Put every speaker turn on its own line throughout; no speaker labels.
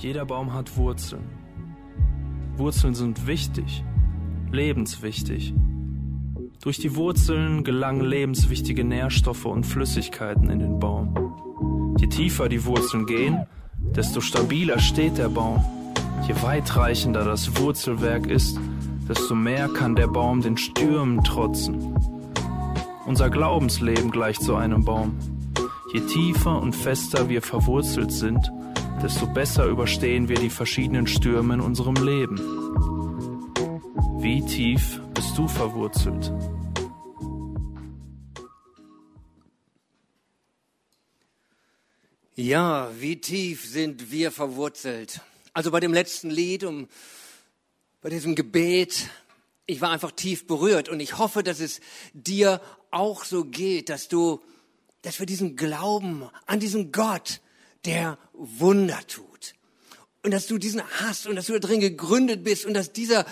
Jeder Baum hat Wurzeln. Wurzeln sind wichtig, lebenswichtig. Durch die Wurzeln gelangen lebenswichtige Nährstoffe und Flüssigkeiten in den Baum. Je tiefer die Wurzeln gehen, desto stabiler steht der Baum. Je weitreichender das Wurzelwerk ist, desto mehr kann der Baum den Stürmen trotzen. Unser Glaubensleben gleicht so einem Baum. Je tiefer und fester wir verwurzelt sind, desto besser überstehen wir die verschiedenen Stürme in unserem Leben. Wie tief bist du verwurzelt?
Ja, wie tief sind wir verwurzelt? Also bei dem letzten Lied, um, bei diesem Gebet, ich war einfach tief berührt und ich hoffe, dass es dir auch so geht, dass du, dass wir diesen Glauben an diesen Gott, der Wunder tut. Und dass du diesen hast und dass du da drin gegründet bist und dass dieser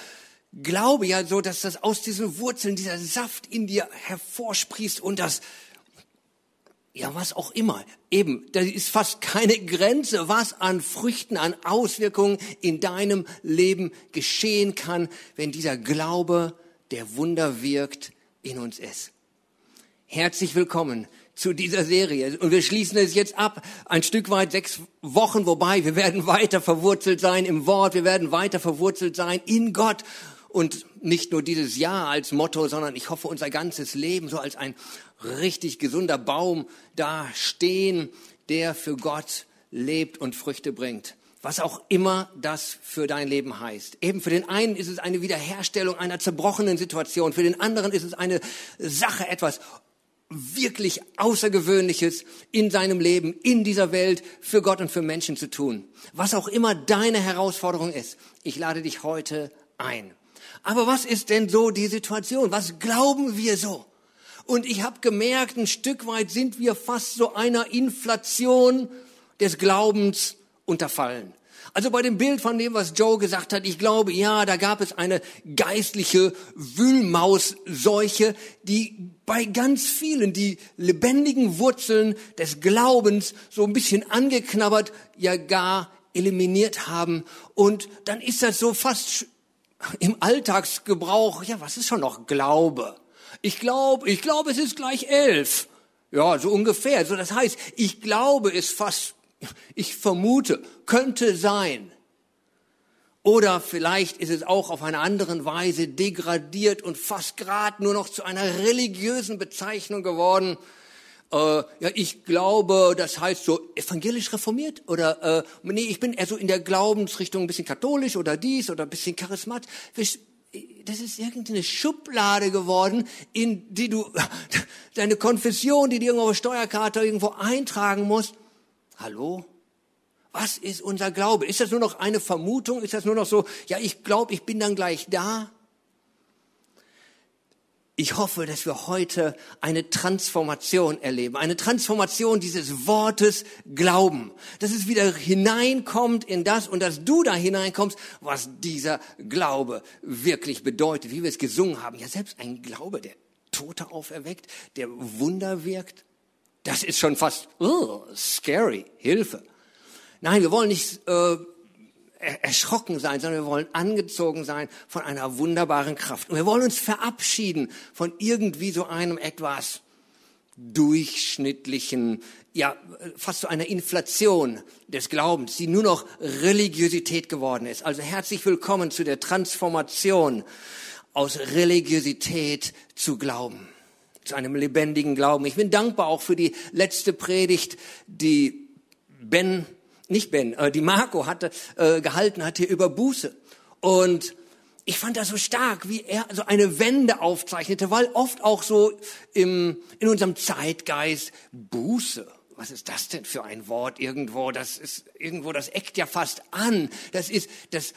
Glaube ja so, dass das aus diesen Wurzeln, dieser Saft in dir hervorsprießt und das, ja, was auch immer. Eben, da ist fast keine Grenze, was an Früchten, an Auswirkungen in deinem Leben geschehen kann, wenn dieser Glaube, der Wunder wirkt, in uns ist. Herzlich willkommen zu dieser Serie. Und wir schließen es jetzt ab, ein Stück weit sechs Wochen, wobei wir werden weiter verwurzelt sein im Wort, wir werden weiter verwurzelt sein in Gott. Und nicht nur dieses Jahr als Motto, sondern ich hoffe unser ganzes Leben so als ein richtig gesunder Baum da stehen, der für Gott lebt und Früchte bringt. Was auch immer das für dein Leben heißt. Eben für den einen ist es eine Wiederherstellung einer zerbrochenen Situation, für den anderen ist es eine Sache, etwas wirklich Außergewöhnliches in seinem Leben, in dieser Welt, für Gott und für Menschen zu tun. Was auch immer deine Herausforderung ist, ich lade dich heute ein. Aber was ist denn so die Situation? Was glauben wir so? Und ich habe gemerkt, ein Stück weit sind wir fast so einer Inflation des Glaubens unterfallen. Also bei dem Bild von dem, was Joe gesagt hat, ich glaube, ja, da gab es eine geistliche Wühlmausseuche, die bei ganz vielen die lebendigen Wurzeln des Glaubens so ein bisschen angeknabbert, ja gar eliminiert haben. Und dann ist das so fast im Alltagsgebrauch, ja, was ist schon noch Glaube? Ich glaube, ich glaube, es ist gleich elf. Ja, so ungefähr. So, das heißt, ich glaube es fast ich vermute, könnte sein. Oder vielleicht ist es auch auf eine andere Weise degradiert und fast gerade nur noch zu einer religiösen Bezeichnung geworden. Äh, ja, ich glaube, das heißt so evangelisch reformiert oder äh, nee, ich bin eher so in der Glaubensrichtung ein bisschen katholisch oder dies oder ein bisschen charismatisch. Das ist irgendeine Schublade geworden, in die du deine Konfession, die du irgendwo auf Steuerkarte irgendwo eintragen musst. Hallo? Was ist unser Glaube? Ist das nur noch eine Vermutung? Ist das nur noch so, ja, ich glaube, ich bin dann gleich da? Ich hoffe, dass wir heute eine Transformation erleben, eine Transformation dieses Wortes Glauben, dass es wieder hineinkommt in das und dass du da hineinkommst, was dieser Glaube wirklich bedeutet, wie wir es gesungen haben. Ja, selbst ein Glaube, der Tote auferweckt, der Wunder wirkt, das ist schon fast uh, scary, Hilfe. Nein, wir wollen nicht äh, erschrocken sein, sondern wir wollen angezogen sein von einer wunderbaren Kraft. Und wir wollen uns verabschieden von irgendwie so einem etwas durchschnittlichen, ja, fast zu einer Inflation des Glaubens, die nur noch Religiosität geworden ist. Also herzlich willkommen zu der Transformation aus Religiosität zu Glauben zu einem lebendigen Glauben. Ich bin dankbar auch für die letzte Predigt, die Ben, nicht Ben, äh, die Marco hatte, äh, gehalten hat hier über Buße. Und ich fand das so stark, wie er so eine Wende aufzeichnete, weil oft auch so im, in unserem Zeitgeist Buße was ist das denn für ein Wort irgendwo? Das ist irgendwo, das eckt ja fast an. Das ist, das,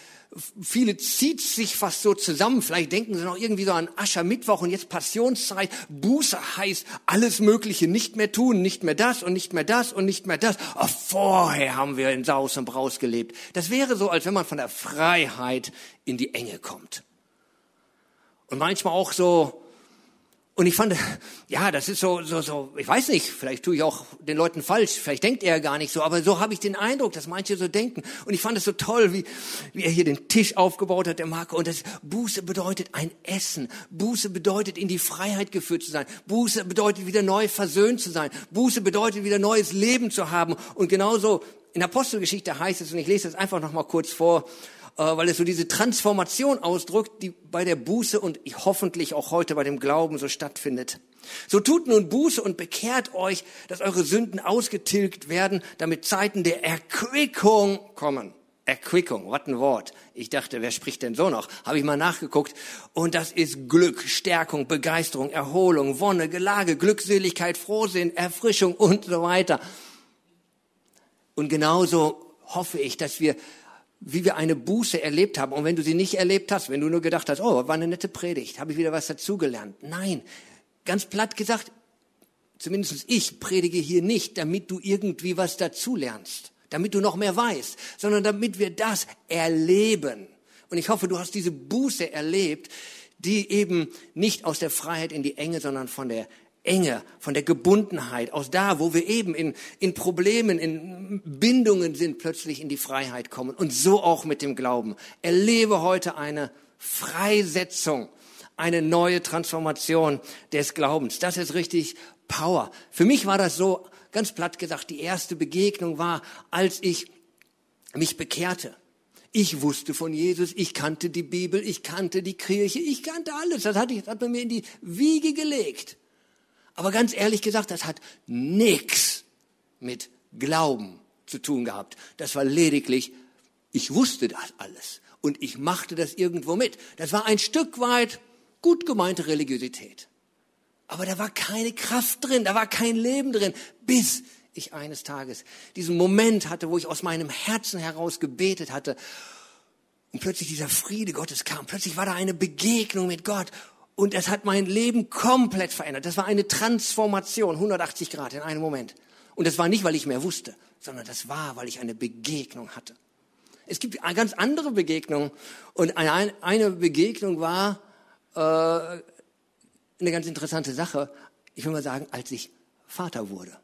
viele zieht sich fast so zusammen. Vielleicht denken sie noch irgendwie so an Aschermittwoch und jetzt Passionszeit. Buße heißt alles Mögliche nicht mehr tun, nicht mehr das und nicht mehr das und nicht mehr das. Oh, vorher haben wir in Saus und Braus gelebt. Das wäre so, als wenn man von der Freiheit in die Enge kommt. Und manchmal auch so, Und ich fand, ja, das ist so, so, so, ich weiß nicht, vielleicht tue ich auch den Leuten falsch, vielleicht denkt er gar nicht so, aber so habe ich den Eindruck, dass manche so denken. Und ich fand es so toll, wie, wie er hier den Tisch aufgebaut hat, der Marco. Und das Buße bedeutet ein Essen. Buße bedeutet in die Freiheit geführt zu sein. Buße bedeutet wieder neu versöhnt zu sein. Buße bedeutet wieder neues Leben zu haben. Und genauso in Apostelgeschichte heißt es, und ich lese das einfach noch mal kurz vor, weil es so diese Transformation ausdrückt, die bei der Buße und hoffentlich auch heute bei dem Glauben so stattfindet. So tut nun Buße und bekehrt euch, dass eure Sünden ausgetilgt werden, damit Zeiten der Erquickung kommen. Erquickung, was ein Wort. Ich dachte, wer spricht denn so noch? Habe ich mal nachgeguckt. Und das ist Glück, Stärkung, Begeisterung, Erholung, Wonne, Gelage, Glückseligkeit, Frohsinn, Erfrischung und so weiter. Und genauso hoffe ich, dass wir wie wir eine Buße erlebt haben. Und wenn du sie nicht erlebt hast, wenn du nur gedacht hast, oh, war eine nette Predigt, habe ich wieder was dazugelernt. Nein, ganz platt gesagt, zumindest ich predige hier nicht, damit du irgendwie was dazulernst, damit du noch mehr weißt, sondern damit wir das erleben. Und ich hoffe, du hast diese Buße erlebt, die eben nicht aus der Freiheit in die Enge, sondern von der Enge, von der Gebundenheit, aus da, wo wir eben in, in Problemen, in Bindungen sind, plötzlich in die Freiheit kommen. Und so auch mit dem Glauben. Erlebe heute eine Freisetzung, eine neue Transformation des Glaubens. Das ist richtig Power. Für mich war das so, ganz platt gesagt, die erste Begegnung war, als ich mich bekehrte. Ich wusste von Jesus, ich kannte die Bibel, ich kannte die Kirche, ich kannte alles. Das hat, ich, das hat man mir in die Wiege gelegt. Aber ganz ehrlich gesagt, das hat nichts mit Glauben zu tun gehabt. Das war lediglich, ich wusste das alles und ich machte das irgendwo mit. Das war ein Stück weit gut gemeinte Religiosität. Aber da war keine Kraft drin, da war kein Leben drin, bis ich eines Tages diesen Moment hatte, wo ich aus meinem Herzen heraus gebetet hatte und plötzlich dieser Friede Gottes kam. Plötzlich war da eine Begegnung mit Gott und es hat mein Leben komplett verändert. Das war eine Transformation, 180 Grad in einem Moment. Und das war nicht, weil ich mehr wusste, sondern das war, weil ich eine Begegnung hatte. Es gibt ganz andere Begegnung. Und eine, eine Begegnung war äh, eine ganz interessante Sache. Ich will mal sagen, als ich Vater wurde.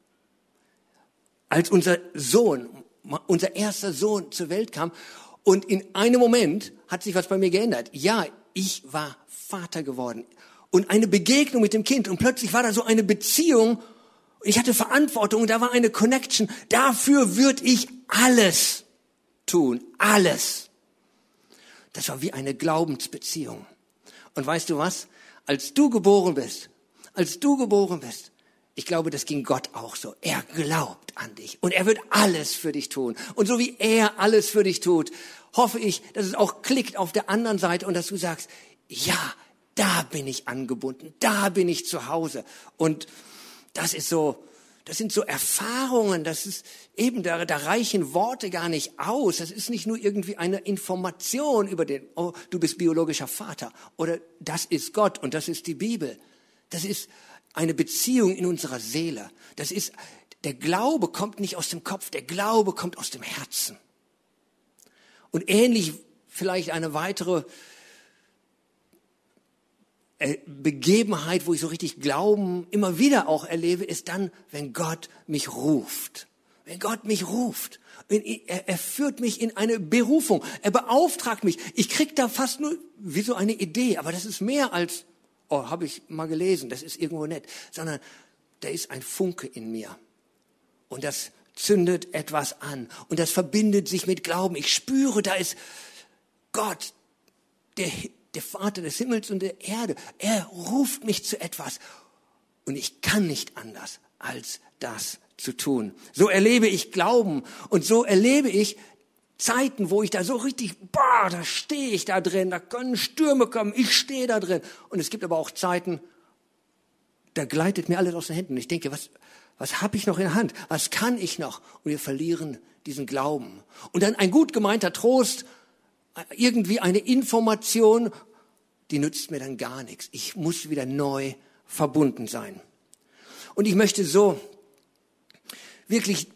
Als unser Sohn, unser erster Sohn zur Welt kam. Und in einem Moment hat sich was bei mir geändert. Ja, ich war Vater geworden und eine Begegnung mit dem Kind und plötzlich war da so eine Beziehung. Ich hatte Verantwortung und da war eine Connection. Dafür würde ich alles tun, alles. Das war wie eine Glaubensbeziehung. Und weißt du was? Als du geboren bist, als du geboren bist, ich glaube, das ging Gott auch so. Er glaubt an dich und er wird alles für dich tun. Und so wie er alles für dich tut, hoffe ich, dass es auch klickt auf der anderen Seite und dass du sagst, ja, da bin ich angebunden, da bin ich zu Hause. Und das ist so, das sind so Erfahrungen, das ist eben, da, da reichen Worte gar nicht aus. Das ist nicht nur irgendwie eine Information über den, oh, du bist biologischer Vater oder das ist Gott und das ist die Bibel. Das ist eine Beziehung in unserer Seele. Das ist, der Glaube kommt nicht aus dem Kopf, der Glaube kommt aus dem Herzen. Und ähnlich vielleicht eine weitere äh, Begebenheit, wo ich so richtig Glauben immer wieder auch erlebe, ist dann, wenn Gott mich ruft. Wenn Gott mich ruft. Er, er führt mich in eine Berufung. Er beauftragt mich. Ich krieg da fast nur wie so eine Idee, aber das ist mehr als, oh, habe ich mal gelesen, das ist irgendwo nett, sondern da ist ein Funke in mir. Und das zündet etwas an. Und das verbindet sich mit Glauben. Ich spüre, da ist Gott, der der Vater des Himmels und der Erde. Er ruft mich zu etwas. Und ich kann nicht anders, als das zu tun. So erlebe ich Glauben und so erlebe ich Zeiten, wo ich da so richtig, boah, da stehe ich da drin, da können Stürme kommen, ich stehe da drin. Und es gibt aber auch Zeiten, da gleitet mir alles aus den Händen. Ich denke, was, was habe ich noch in der Hand? Was kann ich noch? Und wir verlieren diesen Glauben. Und dann ein gut gemeinter Trost, irgendwie eine Information, die nützt mir dann gar nichts. Ich muss wieder neu verbunden sein. Und ich möchte so wirklich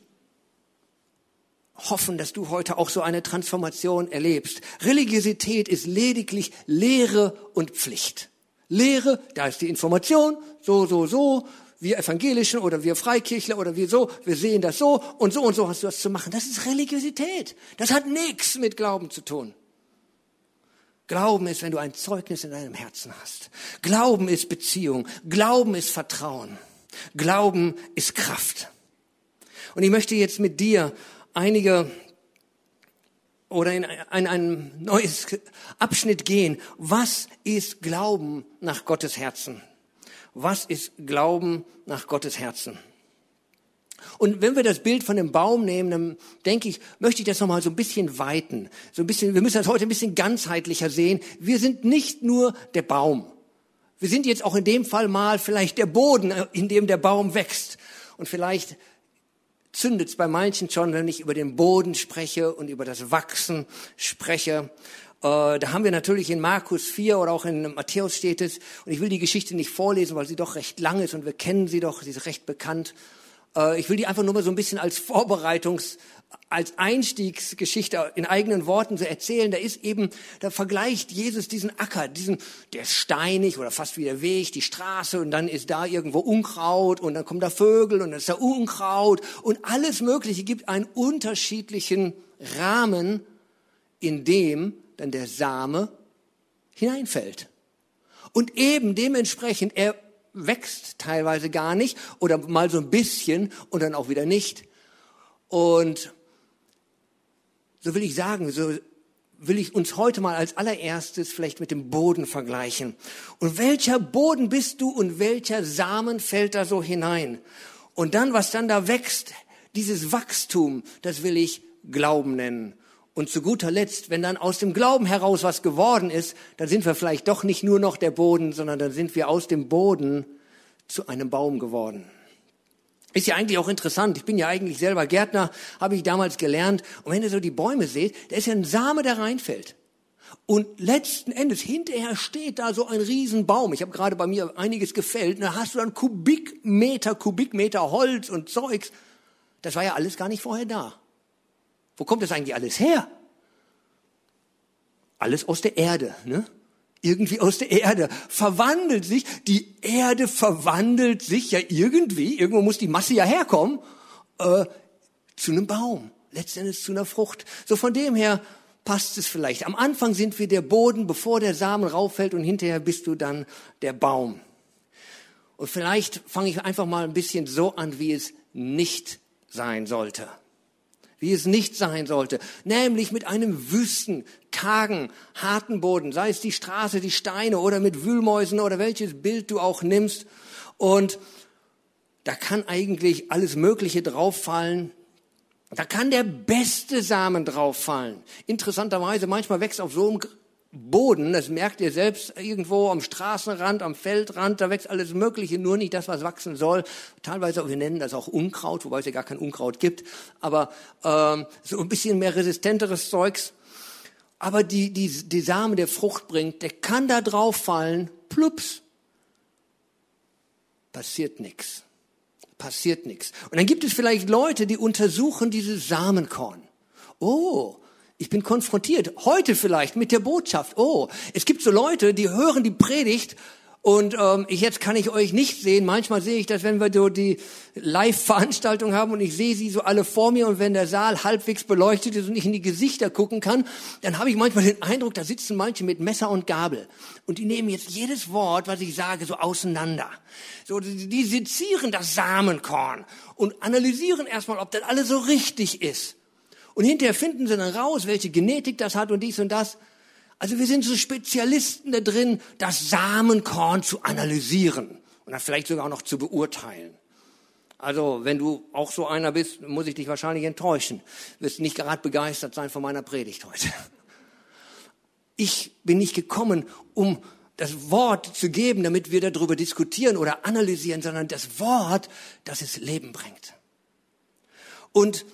hoffen, dass du heute auch so eine Transformation erlebst. Religiosität ist lediglich Lehre und Pflicht. Lehre, da ist die Information, so, so, so, wir Evangelischen oder wir Freikirchler oder wir so, wir sehen das so und so und so hast du das zu machen. Das ist Religiosität. Das hat nichts mit Glauben zu tun. Glauben ist, wenn du ein Zeugnis in deinem Herzen hast. Glauben ist Beziehung. Glauben ist Vertrauen. Glauben ist Kraft. Und ich möchte jetzt mit dir einige oder in ein, ein neues Abschnitt gehen. Was ist Glauben nach Gottes Herzen? Was ist Glauben nach Gottes Herzen? Und wenn wir das Bild von dem Baum nehmen, dann denke ich, möchte ich das nochmal so ein bisschen weiten. So ein bisschen, wir müssen das heute ein bisschen ganzheitlicher sehen. Wir sind nicht nur der Baum. Wir sind jetzt auch in dem Fall mal vielleicht der Boden, in dem der Baum wächst. Und vielleicht zündet es bei manchen schon, wenn ich über den Boden spreche und über das Wachsen spreche. Äh, da haben wir natürlich in Markus 4 oder auch in Matthäus steht es, und ich will die Geschichte nicht vorlesen, weil sie doch recht lang ist und wir kennen sie doch, sie ist recht bekannt. Äh, ich will die einfach nur mal so ein bisschen als Vorbereitungs, als Einstiegsgeschichte in eigenen Worten so erzählen. Da ist eben, da vergleicht Jesus diesen Acker, diesen, der ist steinig oder fast wie der Weg, die Straße und dann ist da irgendwo Unkraut und dann kommen da Vögel und dann ist da Unkraut und alles Mögliche gibt einen unterschiedlichen Rahmen, in dem dann der Same hineinfällt. Und eben dementsprechend, er wächst teilweise gar nicht oder mal so ein bisschen und dann auch wieder nicht. Und so will ich sagen, so will ich uns heute mal als allererstes vielleicht mit dem Boden vergleichen. Und welcher Boden bist du und welcher Samen fällt da so hinein? Und dann, was dann da wächst, dieses Wachstum, das will ich Glauben nennen. Und zu guter Letzt, wenn dann aus dem Glauben heraus was geworden ist, dann sind wir vielleicht doch nicht nur noch der Boden, sondern dann sind wir aus dem Boden zu einem Baum geworden. Ist ja eigentlich auch interessant. Ich bin ja eigentlich selber Gärtner, habe ich damals gelernt. Und wenn ihr so die Bäume seht, da ist ja ein Same, der reinfällt. Und letzten Endes, hinterher steht da so ein Riesenbaum. Ich habe gerade bei mir einiges gefällt. da hast du dann Kubikmeter, Kubikmeter Holz und Zeugs. Das war ja alles gar nicht vorher da. Wo kommt das eigentlich alles her? Alles aus der Erde, ne? Irgendwie aus der Erde verwandelt sich. Die Erde verwandelt sich ja irgendwie. Irgendwo muss die Masse ja herkommen äh, zu einem Baum. Letztendlich zu einer Frucht. So von dem her passt es vielleicht. Am Anfang sind wir der Boden, bevor der Samen rauffällt und hinterher bist du dann der Baum. Und vielleicht fange ich einfach mal ein bisschen so an, wie es nicht sein sollte wie es nicht sein sollte, nämlich mit einem wüsten, kargen, harten Boden, sei es die Straße, die Steine oder mit Wühlmäusen oder welches Bild du auch nimmst. Und da kann eigentlich alles Mögliche drauffallen. Da kann der beste Samen drauffallen. Interessanterweise, manchmal wächst auf so einem Boden, das merkt ihr selbst irgendwo am Straßenrand, am Feldrand, da wächst alles Mögliche, nur nicht das, was wachsen soll. Teilweise, wir nennen das auch Unkraut, wobei es ja gar kein Unkraut gibt, aber ähm, so ein bisschen mehr resistenteres Zeugs. Aber die, die, die Samen, der Frucht bringt, der kann da drauf fallen, plups, passiert nichts. Passiert nichts. Und dann gibt es vielleicht Leute, die untersuchen dieses Samenkorn. Oh, ich bin konfrontiert, heute vielleicht mit der Botschaft. Oh, es gibt so Leute, die hören die Predigt und ähm, ich, jetzt kann ich euch nicht sehen. Manchmal sehe ich das, wenn wir so die Live-Veranstaltung haben und ich sehe sie so alle vor mir und wenn der Saal halbwegs beleuchtet ist und ich in die Gesichter gucken kann, dann habe ich manchmal den Eindruck, da sitzen manche mit Messer und Gabel und die nehmen jetzt jedes Wort, was ich sage, so auseinander. So, die, die sezieren das Samenkorn und analysieren erstmal, ob das alles so richtig ist. Und hinterher finden sie dann raus, welche Genetik das hat und dies und das. Also wir sind so Spezialisten da drin, das Samenkorn zu analysieren und dann vielleicht sogar auch noch zu beurteilen. Also wenn du auch so einer bist, muss ich dich wahrscheinlich enttäuschen. Wirst nicht gerade begeistert sein von meiner Predigt heute. Ich bin nicht gekommen, um das Wort zu geben, damit wir darüber diskutieren oder analysieren, sondern das Wort, das es Leben bringt. Und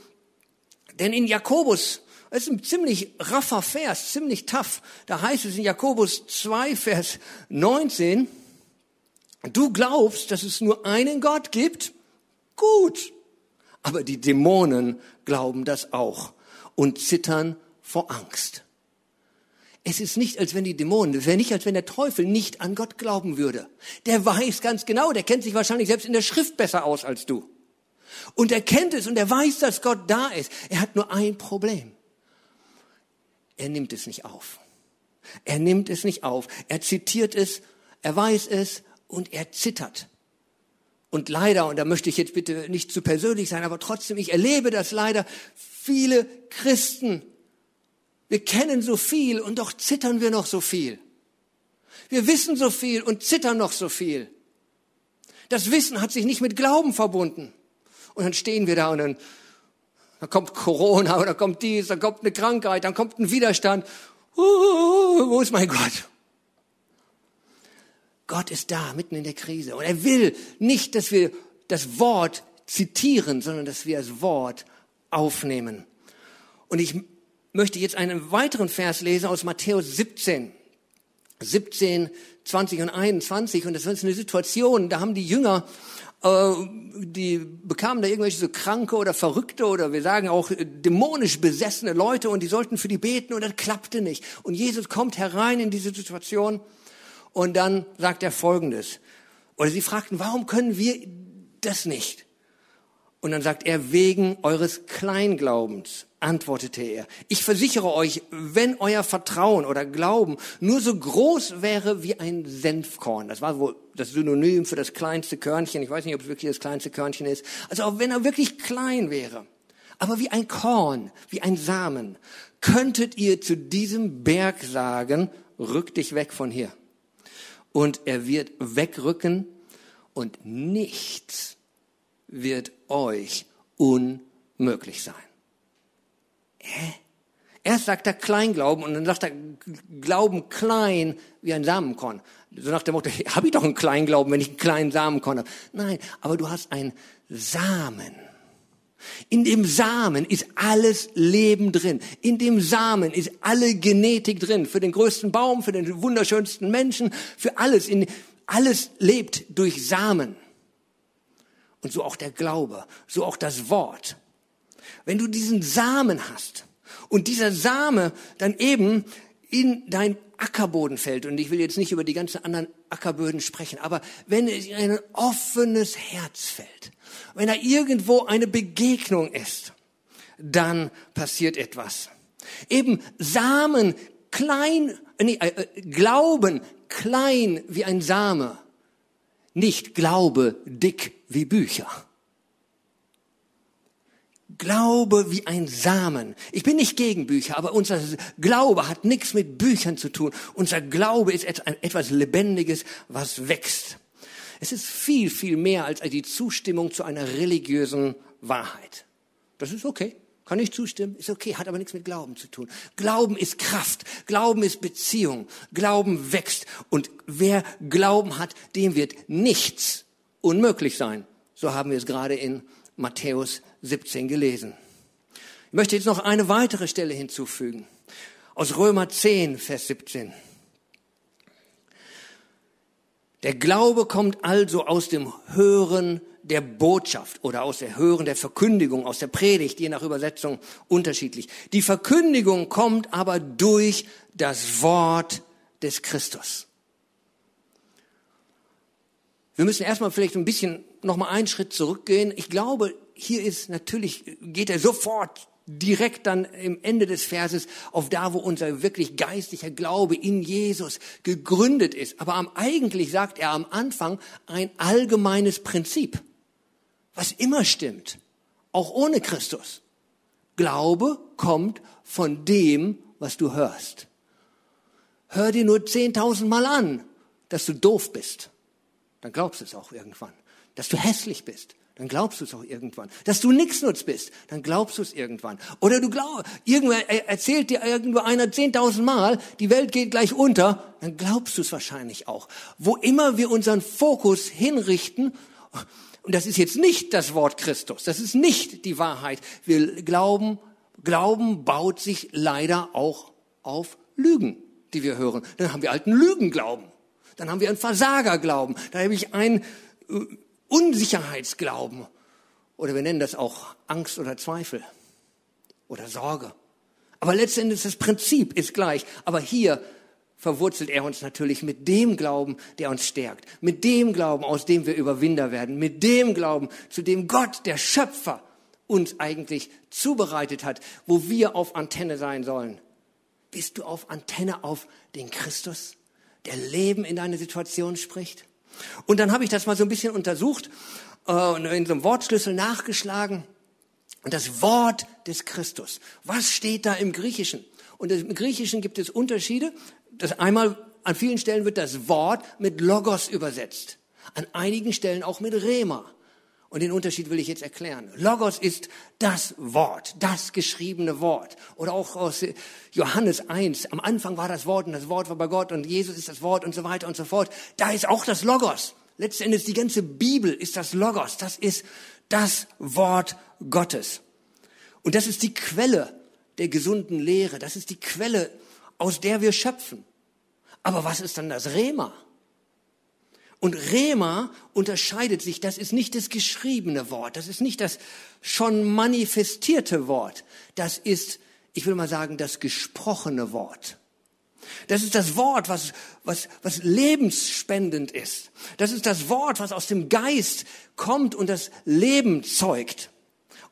denn in Jakobus, das ist ein ziemlich raffer Vers, ziemlich tough, da heißt es in Jakobus 2, Vers 19, du glaubst, dass es nur einen Gott gibt? Gut. Aber die Dämonen glauben das auch und zittern vor Angst. Es ist nicht, als wenn die Dämonen, es wäre nicht, als wenn der Teufel nicht an Gott glauben würde. Der weiß ganz genau, der kennt sich wahrscheinlich selbst in der Schrift besser aus als du. Und er kennt es und er weiß, dass Gott da ist. Er hat nur ein Problem. Er nimmt es nicht auf. Er nimmt es nicht auf. Er zitiert es, er weiß es und er zittert. Und leider, und da möchte ich jetzt bitte nicht zu persönlich sein, aber trotzdem, ich erlebe das leider, viele Christen, wir kennen so viel und doch zittern wir noch so viel. Wir wissen so viel und zittern noch so viel. Das Wissen hat sich nicht mit Glauben verbunden. Und dann stehen wir da und dann, dann kommt Corona oder kommt dies, dann kommt eine Krankheit, dann kommt ein Widerstand. Uh, wo ist mein Gott? Gott ist da, mitten in der Krise. Und er will nicht, dass wir das Wort zitieren, sondern dass wir das Wort aufnehmen. Und ich möchte jetzt einen weiteren Vers lesen aus Matthäus 17. 17, 20 und 21. Und das ist eine Situation, da haben die Jünger, die bekamen da irgendwelche so kranke oder verrückte oder wir sagen auch dämonisch besessene Leute und die sollten für die beten und das klappte nicht. Und Jesus kommt herein in diese Situation und dann sagt er Folgendes. Oder sie fragten, warum können wir das nicht? Und dann sagt er, wegen eures Kleinglaubens, antwortete er. Ich versichere euch, wenn euer Vertrauen oder Glauben nur so groß wäre wie ein Senfkorn, das war wohl das Synonym für das kleinste Körnchen, ich weiß nicht, ob es wirklich das kleinste Körnchen ist, also auch wenn er wirklich klein wäre, aber wie ein Korn, wie ein Samen, könntet ihr zu diesem Berg sagen, rück dich weg von hier und er wird wegrücken und nichts wird euch unmöglich sein. Hä? Erst sagt er Kleinglauben und dann sagt er Glauben klein wie ein Samenkorn. So nach dem Motto, habe ich doch einen Kleinglauben, wenn ich einen kleinen Samenkorn habe. Nein, aber du hast einen Samen. In dem Samen ist alles Leben drin. In dem Samen ist alle Genetik drin. Für den größten Baum, für den wunderschönsten Menschen, für alles. In, alles lebt durch Samen. Und so auch der Glaube, so auch das Wort. Wenn du diesen Samen hast und dieser Same dann eben in dein Ackerboden fällt, und ich will jetzt nicht über die ganzen anderen Ackerböden sprechen, aber wenn es in ein offenes Herz fällt, wenn da irgendwo eine Begegnung ist, dann passiert etwas. Eben Samen klein, nee, äh, äh, Glauben klein wie ein Same, nicht Glaube dick wie Bücher. Glaube wie ein Samen. Ich bin nicht gegen Bücher, aber unser Glaube hat nichts mit Büchern zu tun. Unser Glaube ist etwas Lebendiges, was wächst. Es ist viel, viel mehr als die Zustimmung zu einer religiösen Wahrheit. Das ist okay. Kann ich zustimmen? Ist okay, hat aber nichts mit Glauben zu tun. Glauben ist Kraft. Glauben ist Beziehung. Glauben wächst. Und wer Glauben hat, dem wird nichts unmöglich sein. So haben wir es gerade in Matthäus 17 gelesen. Ich möchte jetzt noch eine weitere Stelle hinzufügen. Aus Römer 10, Vers 17. Der Glaube kommt also aus dem Hören der Botschaft oder aus der Hören der Verkündigung, aus der Predigt, je nach Übersetzung unterschiedlich. Die Verkündigung kommt aber durch das Wort des Christus. Wir müssen erstmal vielleicht ein bisschen nochmal einen Schritt zurückgehen. Ich glaube, hier ist natürlich, geht er sofort direkt dann im Ende des Verses auf da, wo unser wirklich geistlicher Glaube in Jesus gegründet ist. Aber am, eigentlich sagt er am Anfang ein allgemeines Prinzip, was immer stimmt, auch ohne Christus. Glaube kommt von dem, was du hörst. Hör dir nur zehntausend Mal an, dass du doof bist. Dann glaubst du es auch irgendwann. Dass du hässlich bist dann glaubst du es auch irgendwann. Dass du Nichtsnutz bist, dann glaubst du es irgendwann. Oder du glaubst, irgendwer erzählt dir irgendwo einer zehntausend Mal, die Welt geht gleich unter, dann glaubst du es wahrscheinlich auch. Wo immer wir unseren Fokus hinrichten, und das ist jetzt nicht das Wort Christus, das ist nicht die Wahrheit. Wir glauben, Glauben baut sich leider auch auf Lügen, die wir hören. Dann haben wir alten Lügenglauben. Dann haben wir einen Versagerglauben. Dann habe ich einen äh, Unsicherheitsglauben oder wir nennen das auch Angst oder Zweifel oder Sorge. Aber letztendlich das Prinzip ist gleich. Aber hier verwurzelt er uns natürlich mit dem Glauben, der uns stärkt. Mit dem Glauben, aus dem wir Überwinder werden. Mit dem Glauben, zu dem Gott, der Schöpfer, uns eigentlich zubereitet hat, wo wir auf Antenne sein sollen. Bist du auf Antenne auf den Christus, der Leben in deine Situation spricht? Und dann habe ich das mal so ein bisschen untersucht äh, und in so einem Wortschlüssel nachgeschlagen. Und das Wort des Christus, was steht da im Griechischen? Und im Griechischen gibt es Unterschiede. Das einmal, an vielen Stellen wird das Wort mit Logos übersetzt. An einigen Stellen auch mit Rema. Und den Unterschied will ich jetzt erklären. Logos ist das Wort, das geschriebene Wort. Oder auch aus Johannes 1. Am Anfang war das Wort und das Wort war bei Gott und Jesus ist das Wort und so weiter und so fort. Da ist auch das Logos. Letztendlich die ganze Bibel ist das Logos. Das ist das Wort Gottes. Und das ist die Quelle der gesunden Lehre. Das ist die Quelle, aus der wir schöpfen. Aber was ist dann das Rema? Und Rema unterscheidet sich, das ist nicht das geschriebene Wort, das ist nicht das schon manifestierte Wort, das ist, ich will mal sagen, das gesprochene Wort. Das ist das Wort, was, was, was lebensspendend ist. Das ist das Wort, was aus dem Geist kommt und das Leben zeugt.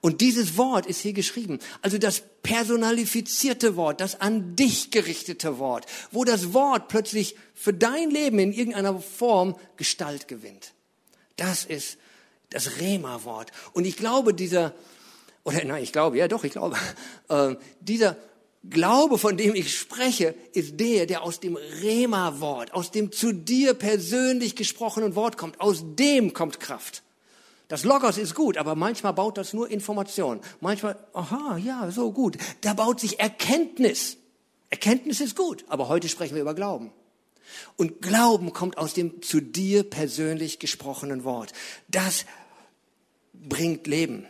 Und dieses Wort ist hier geschrieben. Also das personalifizierte Wort, das an dich gerichtete Wort, wo das Wort plötzlich für dein Leben in irgendeiner Form Gestalt gewinnt. Das ist das Rema-Wort. Und ich glaube, dieser, oder nein, ich glaube, ja doch, ich glaube, äh, dieser Glaube, von dem ich spreche, ist der, der aus dem Rema-Wort, aus dem zu dir persönlich gesprochenen Wort kommt. Aus dem kommt Kraft. Das Logos ist gut, aber manchmal baut das nur Information. Manchmal, aha, ja, so gut. Da baut sich Erkenntnis. Erkenntnis ist gut, aber heute sprechen wir über Glauben. Und Glauben kommt aus dem zu dir persönlich gesprochenen Wort. Das bringt Leben.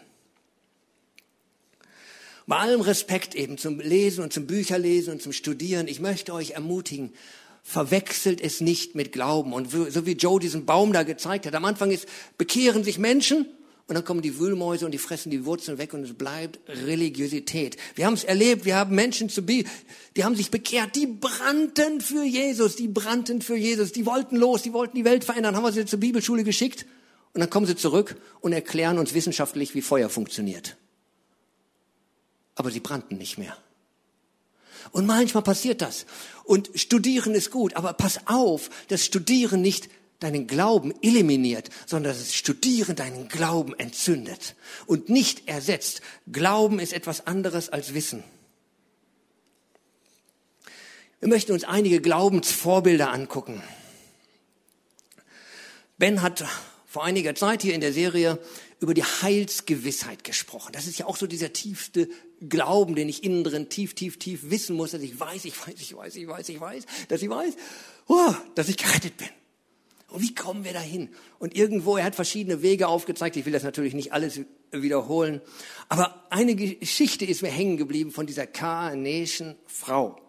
Bei allem Respekt eben zum Lesen und zum Bücherlesen und zum Studieren, ich möchte euch ermutigen, verwechselt es nicht mit Glauben. Und so wie Joe diesen Baum da gezeigt hat, am Anfang ist, bekehren sich Menschen und dann kommen die Wühlmäuse und die fressen die Wurzeln weg und es bleibt Religiosität. Wir haben es erlebt, wir haben Menschen zu die haben sich bekehrt, die brannten für Jesus, die brannten für Jesus, die wollten los, die wollten die Welt verändern, haben wir sie zur Bibelschule geschickt und dann kommen sie zurück und erklären uns wissenschaftlich, wie Feuer funktioniert. Aber sie brannten nicht mehr. Und manchmal passiert das. Und studieren ist gut, aber pass auf, dass Studieren nicht deinen Glauben eliminiert, sondern dass Studieren deinen Glauben entzündet und nicht ersetzt. Glauben ist etwas anderes als Wissen. Wir möchten uns einige Glaubensvorbilder angucken. Ben hat vor einiger Zeit hier in der Serie über die Heilsgewissheit gesprochen. Das ist ja auch so dieser tiefste Glauben, den ich innen drin tief, tief, tief wissen muss, dass ich weiß, ich weiß, ich weiß, ich weiß, ich weiß, dass ich weiß, oh, dass ich gerettet bin. Und wie kommen wir dahin? Und irgendwo, er hat verschiedene Wege aufgezeigt. Ich will das natürlich nicht alles wiederholen. Aber eine Geschichte ist mir hängen geblieben von dieser Karnation Frau,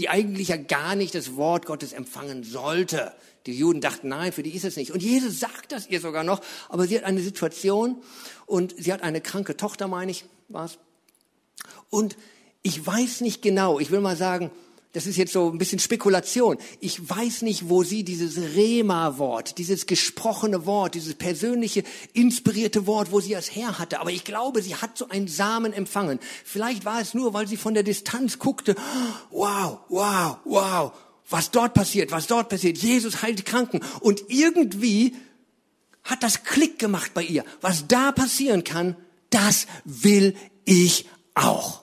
die eigentlich ja gar nicht das Wort Gottes empfangen sollte. Die Juden dachten, nein, für die ist es nicht. Und Jesus sagt das ihr sogar noch. Aber sie hat eine Situation und sie hat eine kranke Tochter, meine ich, war es. Und ich weiß nicht genau, ich will mal sagen, das ist jetzt so ein bisschen Spekulation. Ich weiß nicht, wo sie dieses Rema-Wort, dieses gesprochene Wort, dieses persönliche, inspirierte Wort, wo sie es her hatte. Aber ich glaube, sie hat so einen Samen empfangen. Vielleicht war es nur, weil sie von der Distanz guckte. Wow, wow, wow. Was dort passiert, was dort passiert. Jesus heilt die Kranken. Und irgendwie hat das Klick gemacht bei ihr. Was da passieren kann, das will ich auch.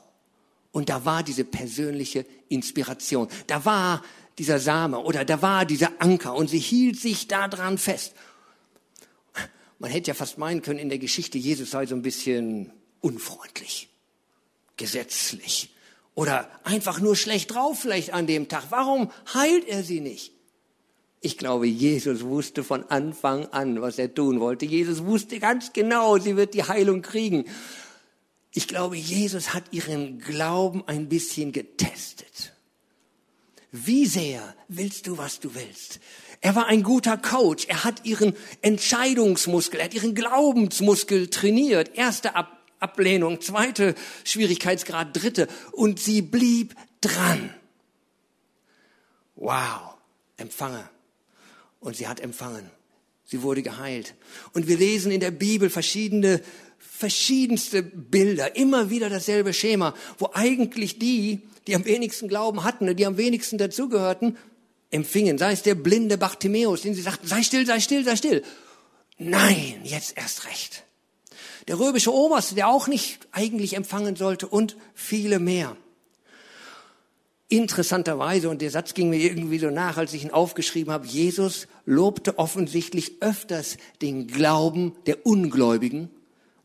Und da war diese persönliche Inspiration. Da war dieser Same oder da war dieser Anker und sie hielt sich daran fest. Man hätte ja fast meinen können, in der Geschichte Jesus sei so ein bisschen unfreundlich, gesetzlich oder einfach nur schlecht drauf vielleicht an dem Tag. Warum heilt er sie nicht? Ich glaube, Jesus wusste von Anfang an, was er tun wollte. Jesus wusste ganz genau, sie wird die Heilung kriegen. Ich glaube, Jesus hat ihren Glauben ein bisschen getestet. Wie sehr willst du, was du willst? Er war ein guter Coach. Er hat ihren Entscheidungsmuskel, er hat ihren Glaubensmuskel trainiert. Erste Ablehnung, zweite Schwierigkeitsgrad, dritte. Und sie blieb dran. Wow, empfange. Und sie hat empfangen. Sie wurde geheilt. Und wir lesen in der Bibel verschiedene, verschiedenste Bilder, immer wieder dasselbe Schema, wo eigentlich die, die am wenigsten Glauben hatten, die am wenigsten dazugehörten, empfingen. Sei es der blinde Bartimäus, den sie sagten, sei still, sei still, sei still. Nein, jetzt erst recht. Der römische Oberste, der auch nicht eigentlich empfangen sollte und viele mehr. Interessanterweise, und der Satz ging mir irgendwie so nach, als ich ihn aufgeschrieben habe, Jesus lobte offensichtlich öfters den Glauben der Ungläubigen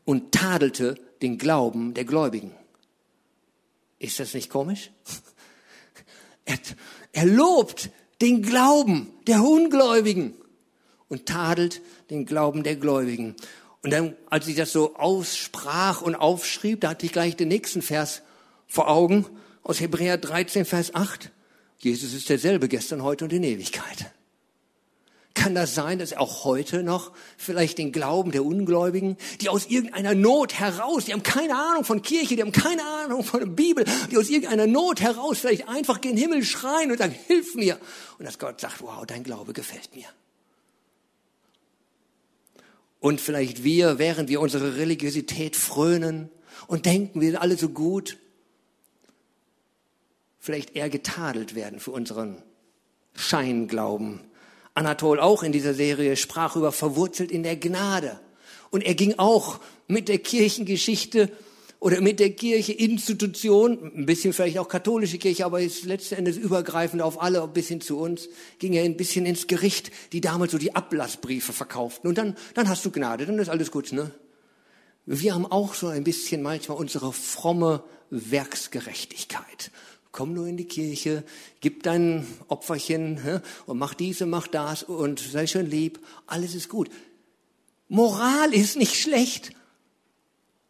und tadelte den Glauben der Gläubigen. Ist das nicht komisch? Er, er lobt den Glauben der Ungläubigen und tadelt den Glauben der Gläubigen. Und dann, als ich das so aussprach und aufschrieb, da hatte ich gleich den nächsten Vers vor Augen aus Hebräer 13, Vers 8. Jesus ist derselbe gestern, heute und in Ewigkeit. Kann das sein, dass auch heute noch vielleicht den Glauben der Ungläubigen, die aus irgendeiner Not heraus, die haben keine Ahnung von Kirche, die haben keine Ahnung von der Bibel, die aus irgendeiner Not heraus vielleicht einfach gen Himmel schreien und sagen, hilf mir. Und dass Gott sagt, wow, dein Glaube gefällt mir. Und vielleicht wir, während wir unsere Religiosität frönen und denken, wir sind alle so gut, vielleicht eher getadelt werden für unseren Scheinglauben. Anatol auch in dieser Serie sprach über verwurzelt in der Gnade. Und er ging auch mit der Kirchengeschichte oder mit der Kirche Institution, ein bisschen vielleicht auch katholische Kirche, aber ist letzten Endes übergreifend auf alle, bis hin zu uns, ging er ein bisschen ins Gericht, die damals so die Ablassbriefe verkauften. Und dann, dann hast du Gnade, dann ist alles gut, ne? Wir haben auch so ein bisschen manchmal unsere fromme Werksgerechtigkeit komm nur in die Kirche, gib dein Opferchen und mach dies und mach das und sei schön lieb, alles ist gut. Moral ist nicht schlecht,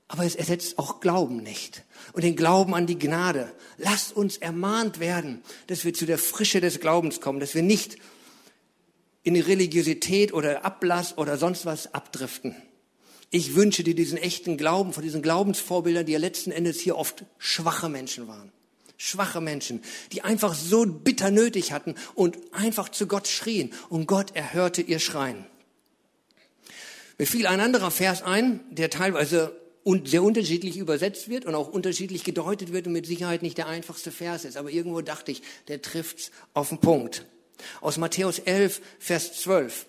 aber es ersetzt auch Glauben nicht. Und den Glauben an die Gnade. Lasst uns ermahnt werden, dass wir zu der Frische des Glaubens kommen, dass wir nicht in die Religiosität oder Ablass oder sonst was abdriften. Ich wünsche dir diesen echten Glauben von diesen Glaubensvorbildern, die ja letzten Endes hier oft schwache Menschen waren schwache Menschen, die einfach so bitter nötig hatten und einfach zu Gott schrien und Gott erhörte ihr Schreien. Mir fiel ein anderer Vers ein, der teilweise sehr unterschiedlich übersetzt wird und auch unterschiedlich gedeutet wird und mit Sicherheit nicht der einfachste Vers ist, aber irgendwo dachte ich, der trifft's auf den Punkt. Aus Matthäus 11, Vers 12.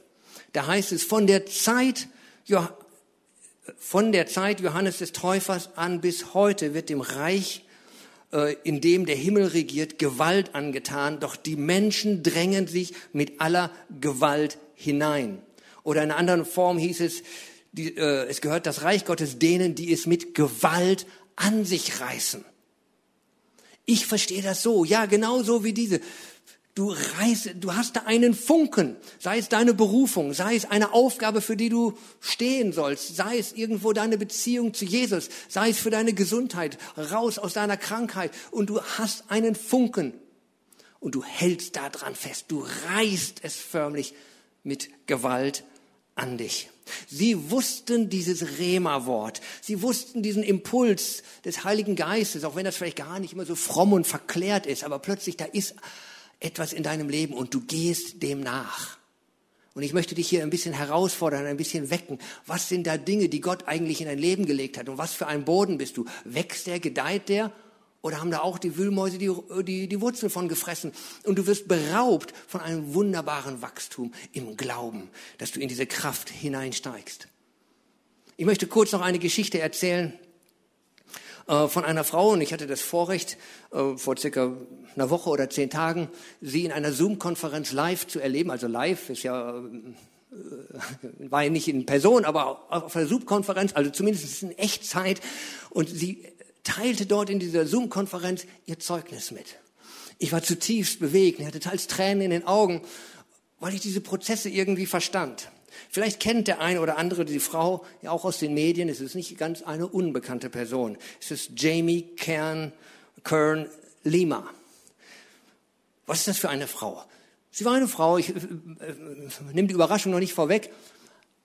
Da heißt es, von der Zeit, von der Zeit Johannes des Täufers an bis heute wird dem Reich äh, in dem der Himmel regiert, Gewalt angetan, doch die Menschen drängen sich mit aller Gewalt hinein. Oder in einer anderen Form hieß es, die, äh, es gehört das Reich Gottes denen, die es mit Gewalt an sich reißen. Ich verstehe das so, ja, genau so wie diese. Du reißt, du hast da einen Funken, sei es deine Berufung, sei es eine Aufgabe, für die du stehen sollst, sei es irgendwo deine Beziehung zu Jesus, sei es für deine Gesundheit, raus aus deiner Krankheit. Und du hast einen Funken. Und du hältst da dran fest, du reißt es förmlich mit Gewalt an dich. Sie wussten dieses Rema-Wort. Sie wussten diesen Impuls des Heiligen Geistes, auch wenn das vielleicht gar nicht immer so fromm und verklärt ist, aber plötzlich da ist etwas in deinem Leben und du gehst dem nach. Und ich möchte dich hier ein bisschen herausfordern, ein bisschen wecken. Was sind da Dinge, die Gott eigentlich in dein Leben gelegt hat? Und was für ein Boden bist du? Wächst der, gedeiht der? Oder haben da auch die Wühlmäuse die, die, die Wurzeln von gefressen? Und du wirst beraubt von einem wunderbaren Wachstum im Glauben, dass du in diese Kraft hineinsteigst. Ich möchte kurz noch eine Geschichte erzählen äh, von einer Frau. Und ich hatte das Vorrecht, äh, vor circa einer Woche oder zehn Tagen sie in einer Zoom-Konferenz live zu erleben. Also live ist ja, äh, war ja nicht in Person, aber auf einer Zoom-Konferenz, also zumindest in Echtzeit. Und sie teilte dort in dieser Zoom-Konferenz ihr Zeugnis mit. Ich war zutiefst bewegt, ich hatte teils Tränen in den Augen, weil ich diese Prozesse irgendwie verstand. Vielleicht kennt der eine oder andere die Frau ja auch aus den Medien. Es ist nicht ganz eine unbekannte Person. Es ist Jamie Kern, Kern Lima. Was ist das für eine Frau? Sie war eine Frau, ich äh, äh, nehme die Überraschung noch nicht vorweg,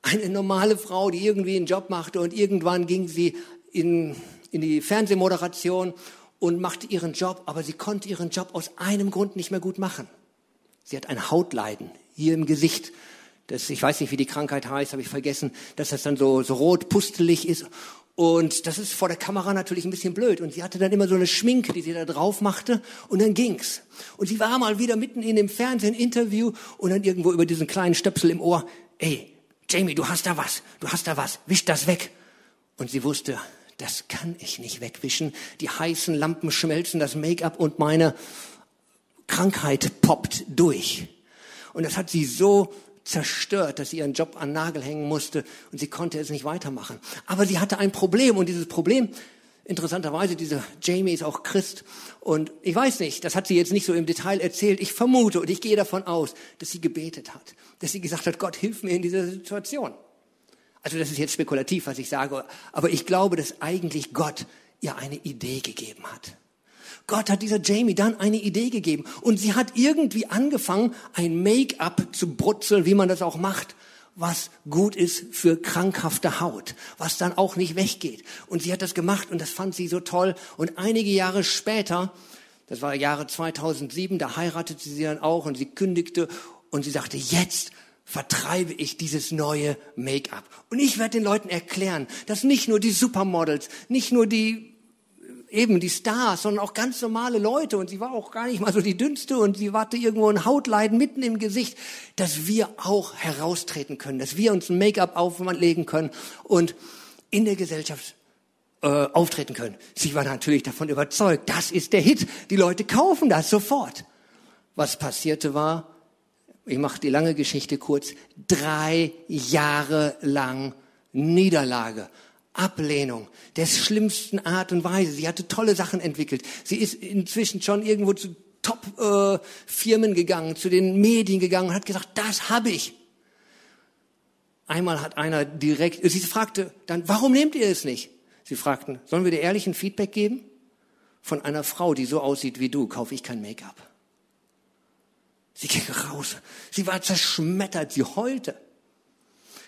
eine normale Frau, die irgendwie einen Job machte und irgendwann ging sie in, in die Fernsehmoderation und machte ihren Job, aber sie konnte ihren Job aus einem Grund nicht mehr gut machen. Sie hat ein Hautleiden hier im Gesicht. Das, ich weiß nicht, wie die Krankheit heißt, habe ich vergessen, dass das dann so, so rot, pustelig ist. Und das ist vor der Kamera natürlich ein bisschen blöd. Und sie hatte dann immer so eine Schminke, die sie da drauf machte. Und dann ging's. Und sie war mal wieder mitten in dem Fernsehen-Interview und dann irgendwo über diesen kleinen Stöpsel im Ohr. Ey, Jamie, du hast da was. Du hast da was. Wisch das weg. Und sie wusste, das kann ich nicht wegwischen. Die heißen Lampen schmelzen das Make-up und meine Krankheit poppt durch. Und das hat sie so zerstört, dass sie ihren Job an Nagel hängen musste und sie konnte es nicht weitermachen. Aber sie hatte ein Problem und dieses Problem, interessanterweise, diese Jamie ist auch Christ und ich weiß nicht, das hat sie jetzt nicht so im Detail erzählt. Ich vermute und ich gehe davon aus, dass sie gebetet hat, dass sie gesagt hat, Gott, hilf mir in dieser Situation. Also das ist jetzt spekulativ, was ich sage, aber ich glaube, dass eigentlich Gott ihr eine Idee gegeben hat. Gott hat dieser Jamie dann eine Idee gegeben und sie hat irgendwie angefangen, ein Make-up zu brutzeln, wie man das auch macht, was gut ist für krankhafte Haut, was dann auch nicht weggeht. Und sie hat das gemacht und das fand sie so toll. Und einige Jahre später, das war Jahre 2007, da heiratete sie dann auch und sie kündigte und sie sagte, jetzt vertreibe ich dieses neue Make-up. Und ich werde den Leuten erklären, dass nicht nur die Supermodels, nicht nur die eben die Stars, sondern auch ganz normale Leute. Und sie war auch gar nicht mal so die dünnste und sie hatte irgendwo ein Hautleiden mitten im Gesicht, dass wir auch heraustreten können, dass wir uns ein Make-up auflegen können und in der Gesellschaft äh, auftreten können. Sie war natürlich davon überzeugt, das ist der Hit. Die Leute kaufen das sofort. Was passierte war, ich mache die lange Geschichte kurz, drei Jahre lang Niederlage. Ablehnung der schlimmsten Art und Weise. Sie hatte tolle Sachen entwickelt. Sie ist inzwischen schon irgendwo zu Top-Firmen äh, gegangen, zu den Medien gegangen und hat gesagt, das habe ich. Einmal hat einer direkt, sie fragte dann, warum nehmt ihr es nicht? Sie fragten, sollen wir dir ehrlichen Feedback geben? Von einer Frau, die so aussieht wie du, kaufe ich kein Make-up. Sie ging raus. Sie war zerschmettert. Sie heulte.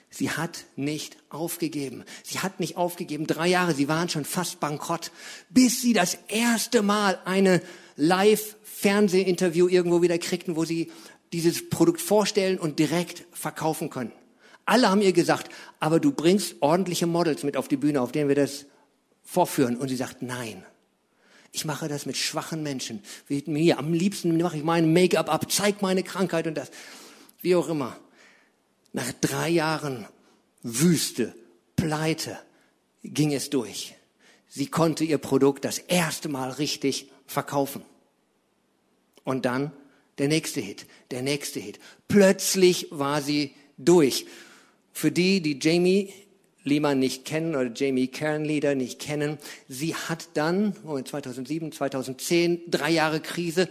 Sie hat nicht aufgegeben. Sie hat nicht aufgegeben. Drei Jahre, sie waren schon fast bankrott, bis sie das erste Mal eine Live-Fernsehinterview irgendwo wieder kriegten, wo sie dieses Produkt vorstellen und direkt verkaufen können. Alle haben ihr gesagt, aber du bringst ordentliche Models mit auf die Bühne, auf denen wir das vorführen. Und sie sagt, nein. Ich mache das mit schwachen Menschen. Wie mir. Am liebsten mache ich mein Make-up ab, zeig meine Krankheit und das. Wie auch immer. Nach drei Jahren Wüste, Pleite ging es durch. Sie konnte ihr Produkt das erste Mal richtig verkaufen. Und dann der nächste Hit, der nächste Hit. Plötzlich war sie durch. Für die, die Jamie Lehmann nicht kennen oder Jamie Kernleader nicht kennen, sie hat dann 2007, 2010 drei Jahre Krise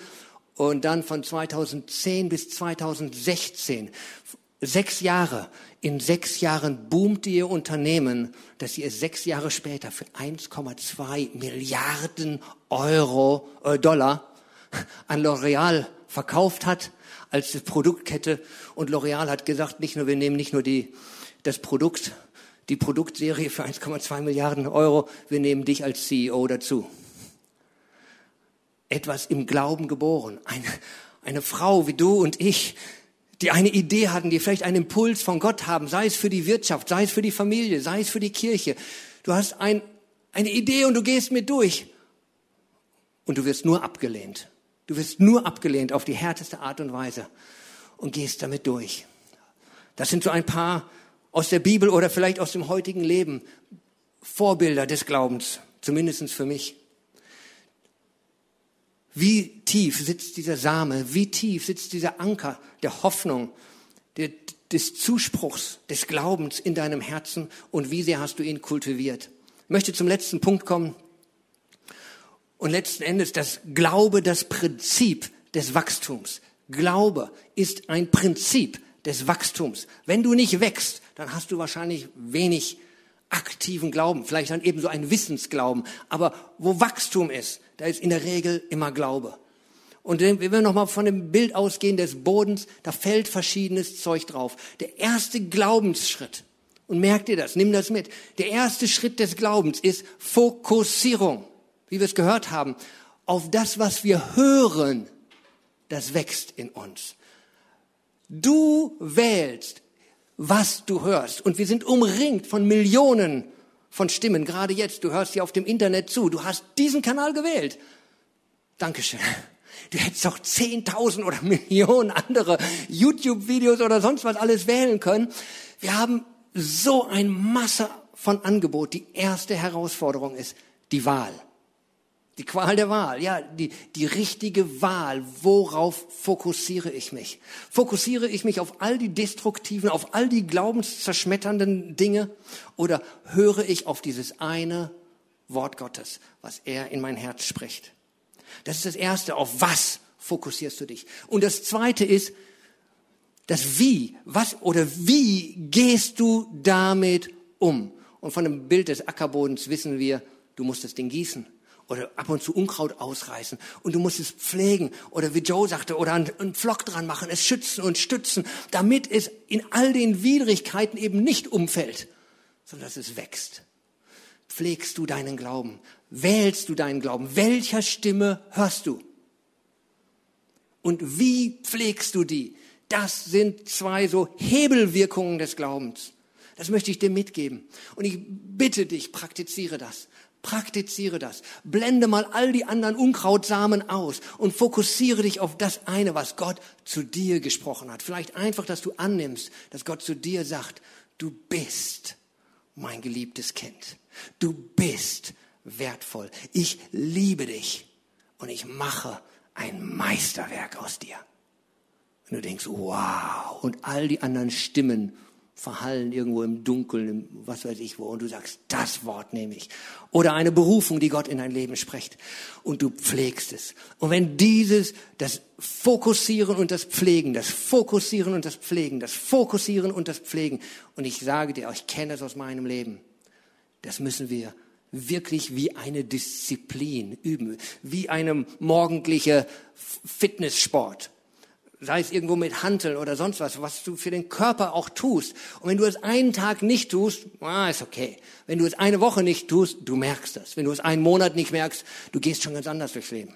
und dann von 2010 bis 2016 Sechs Jahre. In sechs Jahren boomte ihr Unternehmen, dass sie es sechs Jahre später für 1,2 Milliarden Euro, äh, Dollar an L'Oreal verkauft hat als Produktkette. Und L'Oreal hat gesagt, nicht nur, wir nehmen nicht nur die, das Produkt, die Produktserie für 1,2 Milliarden Euro, wir nehmen dich als CEO dazu. Etwas im Glauben geboren. Eine, eine Frau wie du und ich, die eine Idee hatten, die vielleicht einen Impuls von Gott haben, sei es für die Wirtschaft, sei es für die Familie, sei es für die Kirche. Du hast ein, eine Idee und du gehst mit durch. Und du wirst nur abgelehnt. Du wirst nur abgelehnt auf die härteste Art und Weise und gehst damit durch. Das sind so ein paar aus der Bibel oder vielleicht aus dem heutigen Leben Vorbilder des Glaubens, zumindest für mich. Wie tief sitzt dieser Same? Wie tief sitzt dieser Anker der Hoffnung, der, des Zuspruchs, des Glaubens in deinem Herzen? Und wie sehr hast du ihn kultiviert? Ich möchte zum letzten Punkt kommen. Und letzten Endes das Glaube, das Prinzip des Wachstums. Glaube ist ein Prinzip des Wachstums. Wenn du nicht wächst, dann hast du wahrscheinlich wenig aktiven Glauben, vielleicht dann eben so ein Wissensglauben. Aber wo Wachstum ist, da ist in der Regel immer Glaube. Und wenn wir nochmal von dem Bild ausgehen des Bodens, da fällt verschiedenes Zeug drauf. Der erste Glaubensschritt Und merk dir das, nimm das mit. Der erste Schritt des Glaubens ist Fokussierung, wie wir es gehört haben, auf das, was wir hören, das wächst in uns. Du wählst, was du hörst. Und wir sind umringt von Millionen von Stimmen. Gerade jetzt, du hörst hier auf dem Internet zu. Du hast diesen Kanal gewählt. Dankeschön. Du hättest doch 10.000 oder Millionen andere YouTube-Videos oder sonst was alles wählen können. Wir haben so ein Masse von Angebot. Die erste Herausforderung ist die Wahl. Die Qual der Wahl, ja, die, die richtige Wahl. Worauf fokussiere ich mich? Fokussiere ich mich auf all die destruktiven, auf all die glaubenszerschmetternden Dinge oder höre ich auf dieses eine Wort Gottes, was er in mein Herz spricht? Das ist das Erste. Auf was fokussierst du dich? Und das Zweite ist das Wie. Was oder wie gehst du damit um? Und von dem Bild des Ackerbodens wissen wir, du musst das Ding gießen oder ab und zu Unkraut ausreißen und du musst es pflegen oder wie Joe sagte oder einen Flock dran machen, es schützen und stützen, damit es in all den Widrigkeiten eben nicht umfällt, sondern dass es wächst. Pflegst du deinen Glauben? Wählst du deinen Glauben? Welcher Stimme hörst du? Und wie pflegst du die? Das sind zwei so Hebelwirkungen des Glaubens. Das möchte ich dir mitgeben. Und ich bitte dich, praktiziere das. Praktiziere das. Blende mal all die anderen Unkrautsamen aus und fokussiere dich auf das eine, was Gott zu dir gesprochen hat. Vielleicht einfach, dass du annimmst, dass Gott zu dir sagt, du bist mein geliebtes Kind. Du bist wertvoll. Ich liebe dich und ich mache ein Meisterwerk aus dir. Und du denkst, wow, und all die anderen Stimmen verhallen irgendwo im Dunkeln, im was weiß ich wo, und du sagst, das Wort nehme ich. Oder eine Berufung, die Gott in dein Leben spricht, und du pflegst es. Und wenn dieses, das Fokussieren und das Pflegen, das Fokussieren und das Pflegen, das Fokussieren und das Pflegen, und ich sage dir, ich kenne es aus meinem Leben, das müssen wir wirklich wie eine Disziplin üben, wie einem morgendliche Fitnesssport sei es irgendwo mit Hanteln oder sonst was, was du für den Körper auch tust. Und wenn du es einen Tag nicht tust, ah, ist okay. Wenn du es eine Woche nicht tust, du merkst das. Wenn du es einen Monat nicht merkst, du gehst schon ganz anders durchs Leben.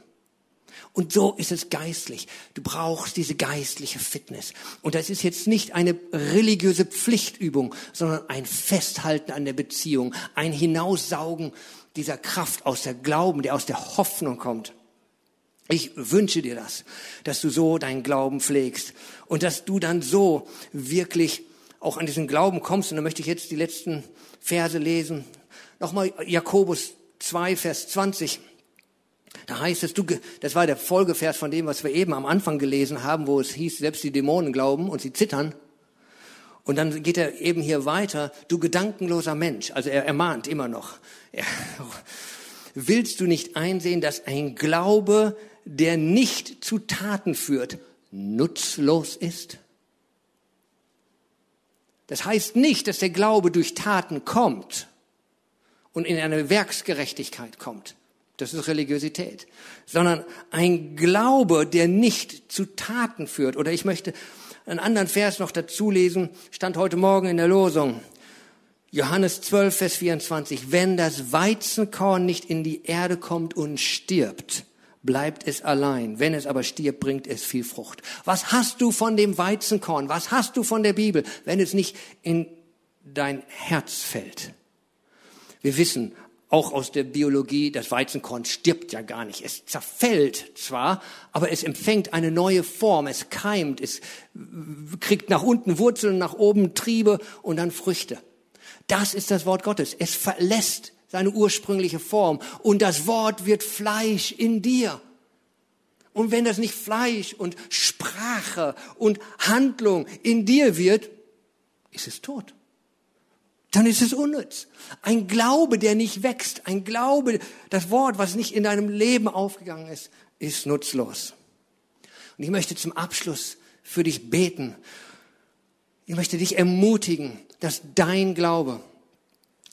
Und so ist es geistlich. Du brauchst diese geistliche Fitness. Und das ist jetzt nicht eine religiöse Pflichtübung, sondern ein Festhalten an der Beziehung, ein Hinaussaugen dieser Kraft aus der Glauben, der aus der Hoffnung kommt. Ich wünsche dir das, dass du so deinen Glauben pflegst und dass du dann so wirklich auch an diesen Glauben kommst. Und da möchte ich jetzt die letzten Verse lesen. Nochmal Jakobus 2, Vers 20. Da heißt es, du, das war der Folgevers von dem, was wir eben am Anfang gelesen haben, wo es hieß, selbst die Dämonen glauben und sie zittern. Und dann geht er eben hier weiter, du gedankenloser Mensch. Also er ermahnt immer noch. Willst du nicht einsehen, dass ein Glaube, der nicht zu Taten führt, nutzlos ist? Das heißt nicht, dass der Glaube durch Taten kommt und in eine Werksgerechtigkeit kommt. Das ist Religiosität. Sondern ein Glaube, der nicht zu Taten führt. Oder ich möchte einen anderen Vers noch dazu lesen, stand heute Morgen in der Losung. Johannes 12, Vers 24. Wenn das Weizenkorn nicht in die Erde kommt und stirbt, bleibt es allein. Wenn es aber stirbt, bringt es viel Frucht. Was hast du von dem Weizenkorn? Was hast du von der Bibel, wenn es nicht in dein Herz fällt? Wir wissen auch aus der Biologie, das Weizenkorn stirbt ja gar nicht. Es zerfällt zwar, aber es empfängt eine neue Form. Es keimt, es kriegt nach unten Wurzeln, nach oben Triebe und dann Früchte. Das ist das Wort Gottes. Es verlässt seine ursprüngliche Form und das Wort wird Fleisch in dir. Und wenn das nicht Fleisch und Sprache und Handlung in dir wird, ist es tot. Dann ist es unnütz. Ein Glaube, der nicht wächst, ein Glaube, das Wort, was nicht in deinem Leben aufgegangen ist, ist nutzlos. Und ich möchte zum Abschluss für dich beten. Ich möchte dich ermutigen, dass dein Glaube,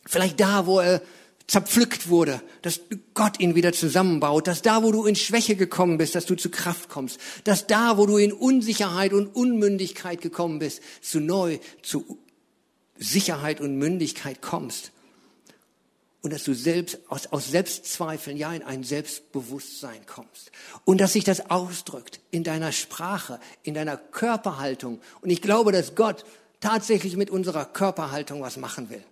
vielleicht da, wo er zerpflückt wurde, dass Gott ihn wieder zusammenbaut, dass da, wo du in Schwäche gekommen bist, dass du zu Kraft kommst, dass da, wo du in Unsicherheit und Unmündigkeit gekommen bist, zu neu, zu Sicherheit und Mündigkeit kommst. Und dass du selbst aus, aus Selbstzweifeln ja in ein Selbstbewusstsein kommst. Und dass sich das ausdrückt in deiner Sprache, in deiner Körperhaltung. Und ich glaube, dass Gott tatsächlich mit unserer Körperhaltung was machen will.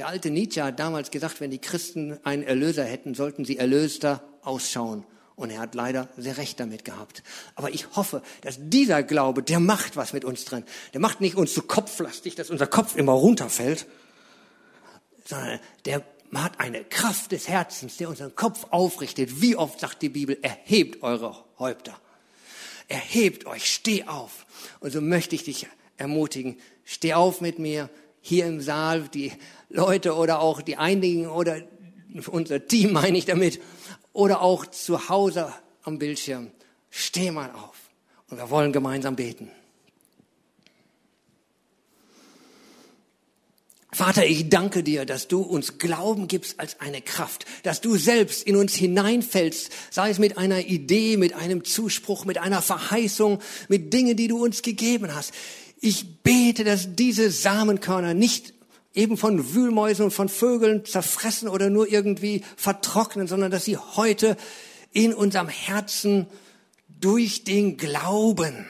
Der alte Nietzsche hat damals gesagt, wenn die Christen einen Erlöser hätten, sollten sie erlöster ausschauen. Und er hat leider sehr recht damit gehabt. Aber ich hoffe, dass dieser Glaube, der macht was mit uns drin. Der macht nicht uns so kopflastig, dass unser Kopf immer runterfällt, sondern der hat eine Kraft des Herzens, der unseren Kopf aufrichtet. Wie oft sagt die Bibel, erhebt eure Häupter. Erhebt euch, steh auf. Und so möchte ich dich ermutigen, steh auf mit mir hier im Saal, die Leute oder auch die einigen oder unser Team meine ich damit, oder auch zu Hause am Bildschirm. Steh mal auf und wir wollen gemeinsam beten. Vater, ich danke dir, dass du uns Glauben gibst als eine Kraft, dass du selbst in uns hineinfällst, sei es mit einer Idee, mit einem Zuspruch, mit einer Verheißung, mit Dingen, die du uns gegeben hast. Ich bete, dass diese Samenkörner nicht eben von Wühlmäusen und von Vögeln zerfressen oder nur irgendwie vertrocknen, sondern dass sie heute in unserem Herzen durch den Glauben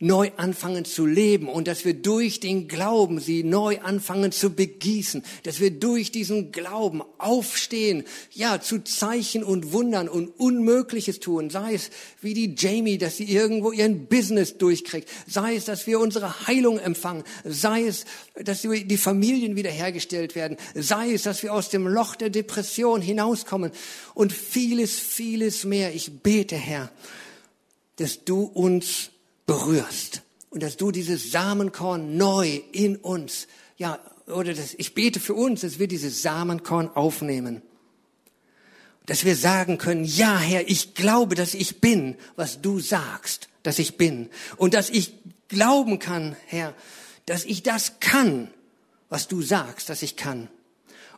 neu anfangen zu leben und dass wir durch den Glauben sie neu anfangen zu begießen, dass wir durch diesen Glauben aufstehen, ja, zu Zeichen und Wundern und Unmögliches tun, sei es wie die Jamie, dass sie irgendwo ihren Business durchkriegt, sei es, dass wir unsere Heilung empfangen, sei es, dass die Familien wiederhergestellt werden, sei es, dass wir aus dem Loch der Depression hinauskommen. Und vieles, vieles mehr. Ich bete, Herr, dass du uns berührst und dass du dieses Samenkorn neu in uns, ja, oder das, ich bete für uns, dass wir dieses Samenkorn aufnehmen. Dass wir sagen können, ja Herr, ich glaube, dass ich bin, was du sagst, dass ich bin. Und dass ich glauben kann, Herr, dass ich das kann, was du sagst, dass ich kann.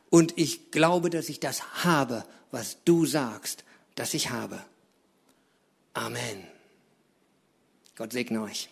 Und ich glaube, dass ich das habe, was du sagst, dass ich habe. Amen. Gott segne euch.